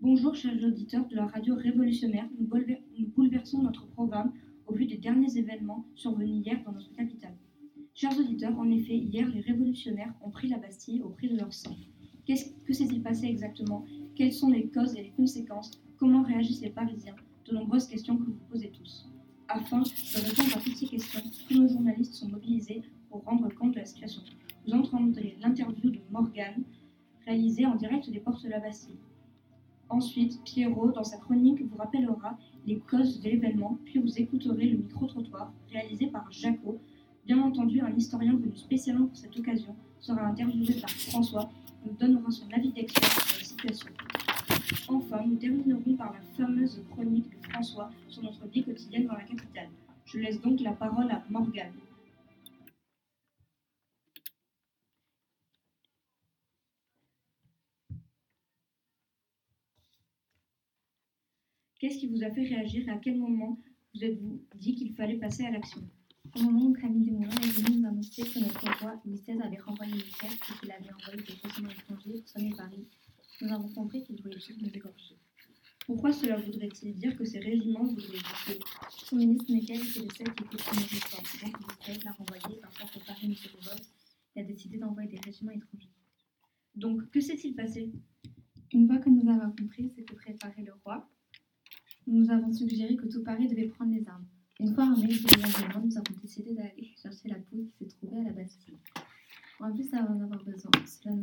Bonjour chers auditeurs de la radio révolutionnaire, nous, bouleversons notre programme au vu des derniers événements survenus hier dans notre capitale. Chers auditeurs, en effet, hier les révolutionnaires ont pris la Bastille au prix de leur sang. Qu'est-ce que s'est-il passé exactement? Quelles sont les causes et les conséquences Comment réagissent les Parisiens De nombreuses questions que vous posez tous. Afin de répondre à toutes ces questions, tous nos journalistes sont mobilisés pour rendre compte de la situation. Vous entendrez l'interview de Morgane, réalisée en direct des portes de la Bastille. Ensuite, Pierrot, dans sa chronique, vous rappellera les causes de l'événement, puis vous écouterez le micro-trottoir réalisé par Jaco. Bien entendu, un historien venu spécialement pour cette occasion sera interviewé par François et nous donnera son avis d'expert sur la situation. Enfin, nous terminerons par la fameuse chronique de François sur notre vie quotidienne dans la capitale. Je laisse donc la parole à Morgane. Qu'est-ce qui vous a fait réagir et à quel moment vous êtes-vous dit qu'il fallait passer à l'action? Au moment où Camille Desmoulins est venu nous annoncer que notre roi Louis XVI avait renvoyé les terres et qu'il avait envoyé des régiments étrangers pour sonner Paris, nous avons compris qu'il voulait juste nous égorger. Pourquoi cela voudrait-il dire que ces régiments voudraient tuer Son ministre Necker était le seul qui était pour nos réformes, donc XVI l'a renvoyé Paris ne se révolte et a décidé d'envoyer des régiments étrangers. Donc, que s'est-il passé? Une fois que nous avons compris ce que préparait le roi, nous avons suggéré que tout Paris devait prendre les armes. Une fois armés nous avons décidé d'aller chercher la poule qui se trouvait à la Bastille. En plus d'en avoir besoin, cela,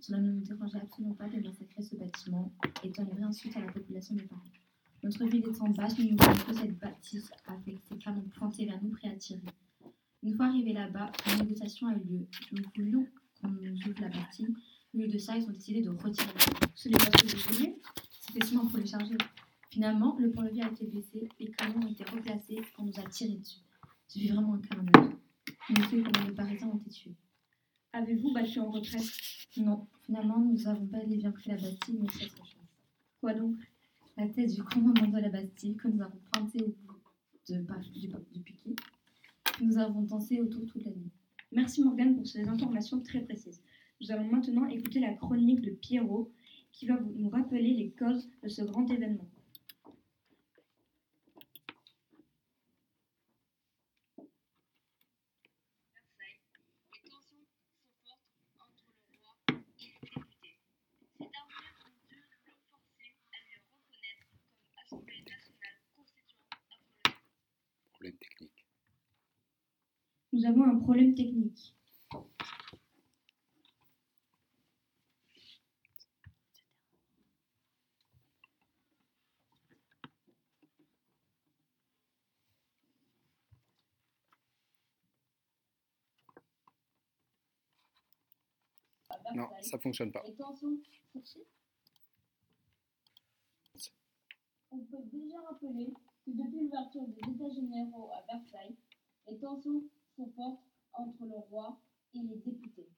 cela, ne nous dérangeait absolument pas de massacrer ce bâtiment et d'en livrer ensuite à la population de Paris. Notre ville étant basse, nous nous que cette bâtisse avec ses canons pointés vers nous prêts à tirer. Une fois arrivés là-bas, une négociation a eu lieu. Nous voulions qu'on nous ouvre la Bastille. Au lieu de ça, ils ont décidé de retirer. Ce n'est pas ce que vous vouliez C'était seulement pour les charger. Finalement, le pont-levis a été baissé, les canons ont été replacés, on nous a tiré dessus. J'ai vraiment un carnage. Nous fait comment les Parisiens ont été tués. Avez-vous battu en retraite? Non, finalement, nous n'avons pas bien pris la Bastille, mais c'est autre chose. Quoi donc? La tête du commandant de la Bastille que nous avons pointé au bout de, du, du piquet. Nous avons dansé autour toute la nuit. Merci Morgane pour ces informations très précises. Nous allons maintenant écouter la chronique de Pierrot qui va nous rappeler les causes de ce grand événement. Nous avons un problème technique. Non, ça fonctionne pas. On peut déjà rappeler que depuis l'ouverture des États généraux à Versailles, les tensions entre le roi et les députés.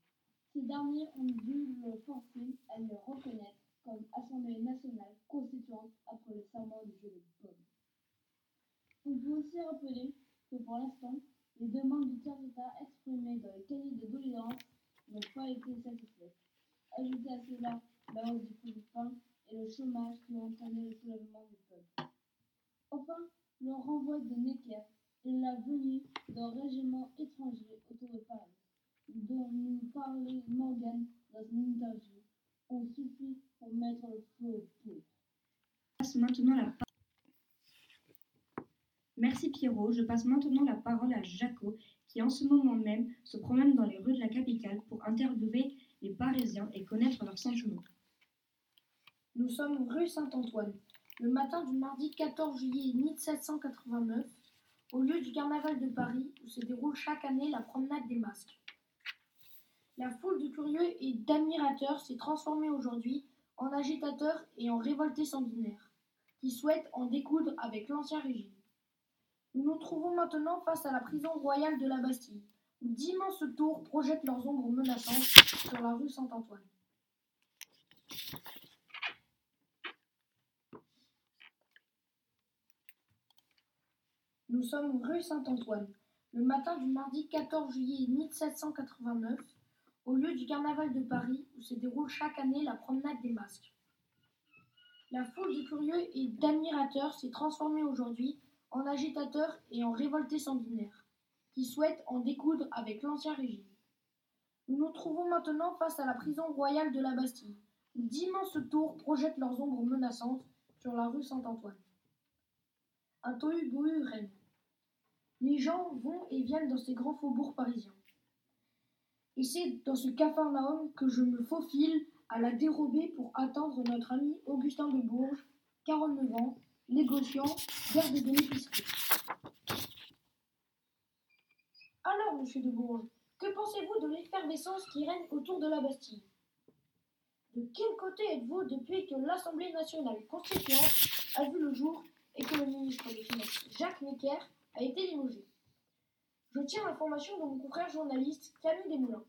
Ces derniers ont dû le forcer à le reconnaître comme Assemblée nationale constituante après le serment du jeu de paume. On peut aussi rappeler que pour l'instant, les demandes du tiers état exprimées dans les cahiers de doléances n'ont pas été satisfaites. Ajoutez à cela la hausse du prix du pain et le chômage qui ont entraîné le soulèvement du peuple. Enfin, le renvoi de Necker la venue d'un régiment étranger autour de Paris, dont nous parlait Morgan dans une interview, ont suffi pour mettre le feu au poudre. maintenant la Merci Pierrot. Je passe maintenant la parole à Jaco, qui en ce moment même se promène dans les rues de la capitale pour interviewer les Parisiens et connaître leurs sentiments. Nous sommes rue Saint-Antoine, le matin du mardi 14 juillet 1789, au lieu du carnaval de Paris où se déroule chaque année la promenade des masques. La foule de curieux et d'admirateurs s'est transformée aujourd'hui en agitateurs et en révoltés sanguinaires, qui souhaitent en découdre avec l'ancien régime. Nous nous trouvons maintenant face à la prison royale de la Bastille, où d'immenses tours projettent leurs ombres menaçantes sur la rue Saint-Antoine. Nous sommes rue Saint-Antoine, le matin du mardi 14 juillet 1789, au lieu du carnaval de Paris où se déroule chaque année la promenade des masques. La foule de curieux et d'admirateurs s'est transformée aujourd'hui en agitateurs et en révoltés sanguinaires, qui souhaitent en découdre avec l'ancien régime. Nous nous trouvons maintenant face à la prison royale de la Bastille, où d'immenses tours projettent leurs ombres menaçantes sur la rue Saint-Antoine. Un tohu-bohu règne. Les gens vont et viennent dans ces grands faubourgs parisiens. Et c'est dans ce capharnaüm que je me faufile à la dérobée pour attendre notre ami Augustin de Bourges, 49 ans, négociant, garde de l'épicerie. Alors, monsieur de Bourges, que pensez-vous de l'effervescence qui règne autour de la Bastille? De quel côté êtes-vous depuis que l'Assemblée nationale constituante a vu le jour et que le ministre des Finances, Jacques Necker, a été limogé Je tiens l'information de mon confrère journaliste Camille Desmoulins.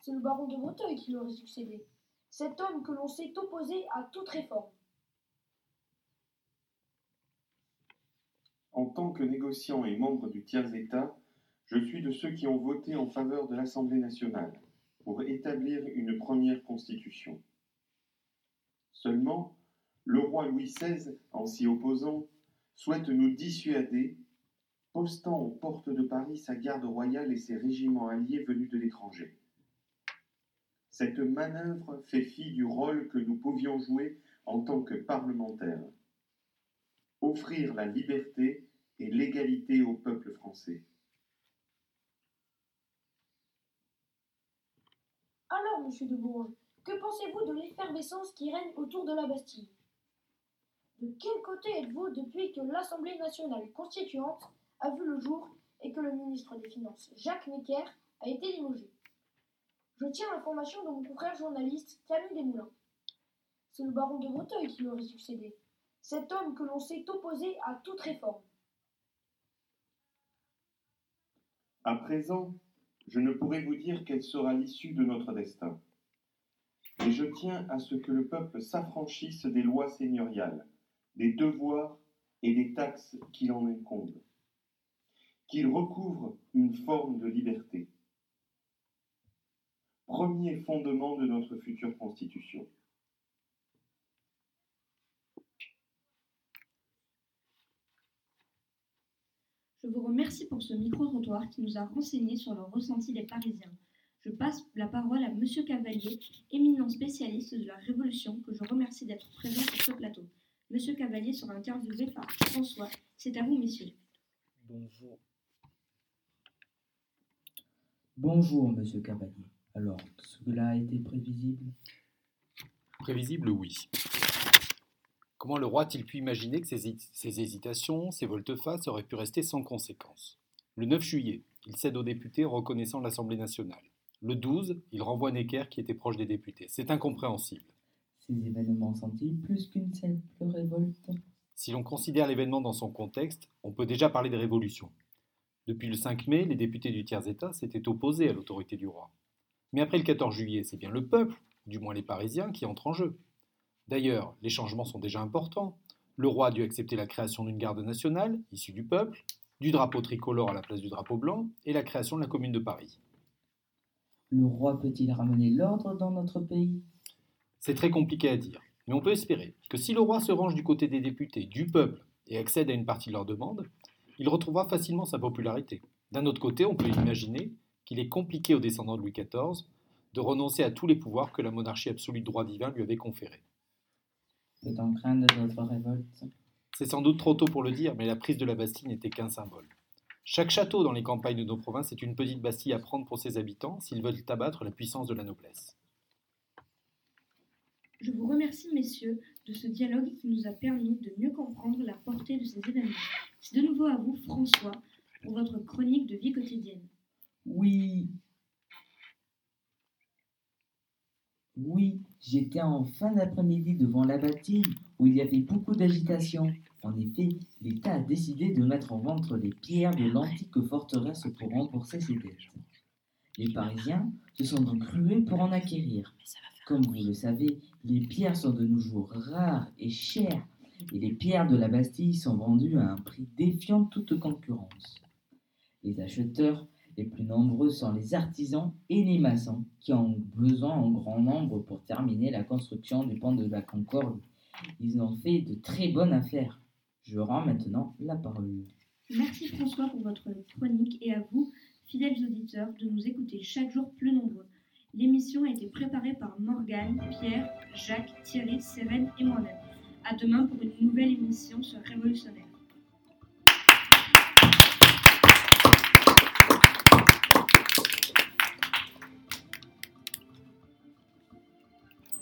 C'est le baron de Breteuil qui lui succédé, cet homme que l'on s'est opposé à toute réforme. En tant que négociant et membre du tiers-État, je suis de ceux qui ont voté en faveur de l'Assemblée nationale pour établir une première constitution. Seulement, le roi Louis XVI, en s'y opposant, souhaite nous dissuader, postant aux portes de Paris sa garde royale et ses régiments alliés venus de l'étranger. Cette manœuvre fait fi du rôle que nous pouvions jouer en tant que parlementaires. Offrir la liberté et l'égalité au peuple français. Alors, monsieur de Bourges, que pensez-vous de l'effervescence qui règne autour de la Bastille? De quel côté êtes-vous depuis que l'Assemblée nationale constituante a vu le jour et que le ministre des Finances, Jacques Necker, a été limogé Je tiens l'information de mon confrère journaliste Camille Desmoulins. C'est le baron de Breteuil qui lui aurait succédé, cet homme que l'on s'est opposé à toute réforme. À présent, je ne pourrai vous dire quelle sera l'issue de notre destin. Mais je tiens à ce que le peuple s'affranchisse des lois seigneuriales, des devoirs et des taxes qui en incombent, qu'il recouvre une forme de liberté. Premier fondement de notre future constitution. Je vous remercie pour ce micro-trottoir qui nous a renseigné sur le ressenti des Parisiens. Je passe la parole à Monsieur Cavalier, éminent spécialiste de la Révolution, que je remercie d'être présent sur ce plateau. Monsieur Cavalier sera interviewé par François. C'est à vous, messieurs. Bonjour. Bonjour, monsieur Cavalier. Alors, cela a été prévisible? Prévisible, oui. Comment le roi a-t-il pu imaginer que ces, ces hésitations, ces volte-face auraient pu rester sans conséquence? Le 9 juillet, il cède aux députés reconnaissant l'Assemblée nationale. Le 12, il renvoie Necker qui était proche des députés. C'est incompréhensible. Ces événements sont-ils plus qu'une simple révolte? Si l'on considère l'événement dans son contexte, on peut déjà parler de révolution. Depuis le 5 mai, les députés du tiers-État s'étaient opposés à l'autorité du roi. Mais après le 14 juillet, c'est bien le peuple, du moins les Parisiens, qui entrent en jeu. D'ailleurs, les changements sont déjà importants. Le roi a dû accepter la création d'une garde nationale, issue du peuple, du drapeau tricolore à la place du drapeau blanc, et la création de la commune de Paris. Le roi peut-il ramener l'ordre dans notre pays? C'est très compliqué à dire, mais on peut espérer que si le roi se range du côté des députés, du peuple, et accède à une partie de leurs demandes, il retrouvera facilement sa popularité. D'un autre côté, on peut imaginer qu'il est compliqué aux descendants de Louis XIV de renoncer à tous les pouvoirs que la monarchie absolue de droit divin lui avait conférés. Peut-on craindre d'autres révoltes C'est sans doute trop tôt pour le dire, mais la prise de la Bastille n'était qu'un symbole. Chaque château dans les campagnes de nos provinces est une petite Bastille à prendre pour ses habitants s'ils veulent abattre la puissance de la noblesse. Je vous remercie, messieurs, de ce dialogue qui nous a permis de mieux comprendre la portée de ces événements. C'est de nouveau à vous, François, pour votre chronique de vie quotidienne. Oui. Oui, j'étais en fin d'après-midi devant la bâtille où il y avait beaucoup d'agitation. En effet, l'État a décidé de mettre en vente les pierres de l'antique forteresse pour rembourser ses dettes. Les Parisiens se sont donc rués pour en acquérir. Comme vous le savez, les pierres sont de nos jours rares et chères, et les pierres de la Bastille sont vendues à un prix défiant toute concurrence. Les acheteurs les plus nombreux sont les artisans et les maçons qui ont besoin en grand nombre pour terminer la construction du pont de la Concorde. Ils ont fait de très bonnes affaires. Je rends maintenant la parole. Merci François pour votre chronique et à vous, fidèles auditeurs, de nous écouter chaque jour plus nombreux. L'émission a été préparée par Morgane, Pierre, Jacques, Thierry, Sérène et moi-même. À demain pour une nouvelle émission sur Révolutionnaire.